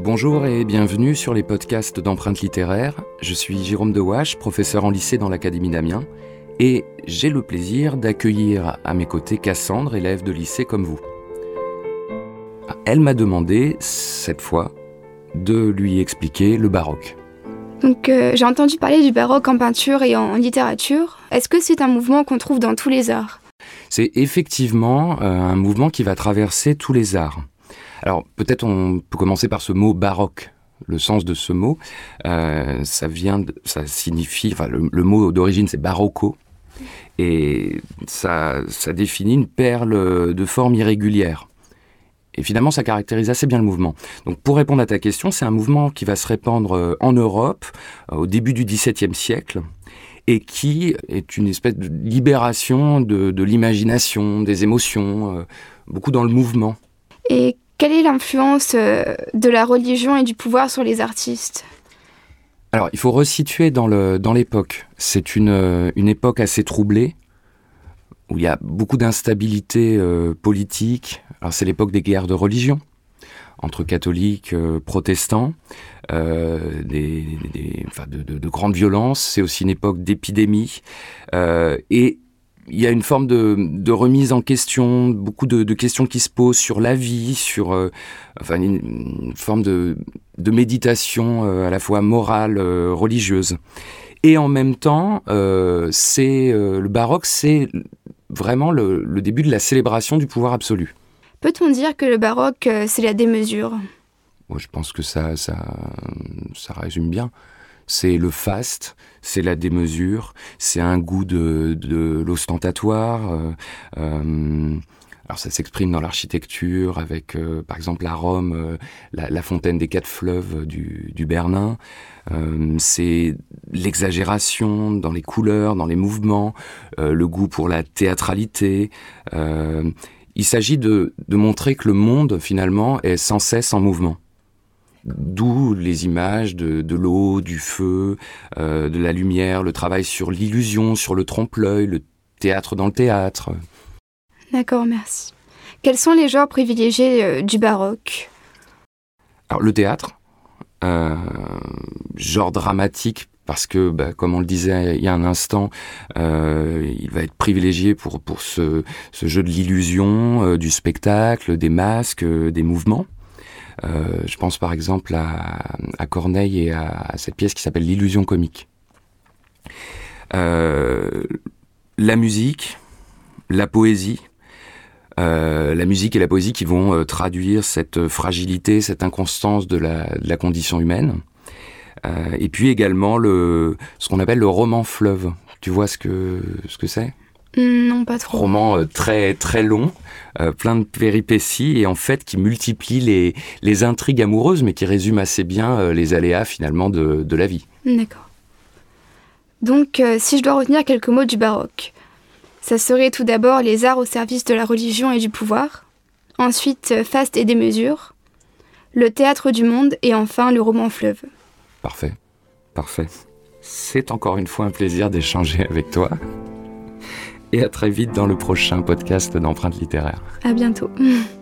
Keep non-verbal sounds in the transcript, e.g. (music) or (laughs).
Bonjour et bienvenue sur les podcasts d'empreintes littéraires. Je suis Jérôme Dewache, professeur en lycée dans l'Académie d'Amiens, et j'ai le plaisir d'accueillir à mes côtés Cassandre, élève de lycée comme vous. Elle m'a demandé, cette fois, de lui expliquer le baroque. Donc euh, j'ai entendu parler du baroque en peinture et en littérature. Est-ce que c'est un mouvement qu'on trouve dans tous les arts? C'est effectivement euh, un mouvement qui va traverser tous les arts. Alors peut-être on peut commencer par ce mot baroque. Le sens de ce mot, euh, ça vient, ça signifie, enfin le, mot d'origine c'est barocco, et ça, ça définit une perle de forme irrégulière. Et finalement, ça caractérise assez bien le mouvement. Donc, pour répondre à ta question, c'est un mouvement qui va se répandre euh, en Europe euh, au début du XVIIe siècle et qui est une espèce de libération de, l'imagination, des émotions, beaucoup dans le mouvement. Quelle est l'influence euh, de la religion et du pouvoir sur les artistes? Alors, il faut resituer dans l'époque. C'est une, euh, une époque assez troublée, où il y a beaucoup d'instabilité euh, politique. Alors, c'est l'époque des guerres de religion entre catholiques, protestants, de, de, de, grandes violences. C'est aussi une époque d'épidémie. et il y a une forme de, remise en question, beaucoup de, questions qui se posent sur la vie, sur euh, enfin une, forme de, méditation euh, à la fois morale, euh, religieuse. Et en même temps, c'est le baroque, c'est vraiment le, début de la célébration du pouvoir absolu. Peut-on dire que le baroque, c'est la démesure? Je pense que ça, ça, ça résume bien c'est le faste, c'est la démesure, c'est un goût de, l'ostentatoire. Euh, euh, alors ça s'exprime dans l'architecture avec, euh, par exemple, à Rome, la, fontaine des quatre fleuves du, du Bernin. c'est l'exagération dans les couleurs, dans les mouvements, le goût pour la théâtralité. il s'agit de montrer que le monde, finalement, est sans cesse en mouvement. D'où les images de, l'eau, du feu, euh, de la lumière, le travail sur l'illusion, sur le trompe-l'œil, le théâtre dans le théâtre. D'accord, merci. Quels sont les genres privilégiés euh, du baroque? Alors le théâtre, euh, genre dramatique parce que, bah, comme on le disait il y a un instant, il va être privilégié pour, pour ce, jeu de l'illusion, du spectacle, des masques, des mouvements. Euh, je pense par exemple à, Corneille et à, cette pièce qui s'appelle L'illusion comique. Euh, la musique, la poésie, euh, la musique et la poésie qui vont traduire cette fragilité, cette inconstance de la, condition humaine. et puis également le, ce qu'on appelle le roman fleuve. Tu vois ce ce que c'est? Non, pas trop. Roman très très long, euh, plein de péripéties et en fait qui multiplie les, les intrigues amoureuses, mais qui résume assez bien euh, les aléas finalement de, de la vie. D'accord. Donc, euh, si je dois retenir quelques mots du baroque, ça serait tout d'abord les arts au service de la religion et du pouvoir, ensuite faste et démesure, le théâtre du monde et enfin le roman fleuve. Parfait, parfait. C'est encore une fois un plaisir d'échanger avec toi et à très vite dans le prochain podcast d'empreintes littéraires. À bientôt. (laughs)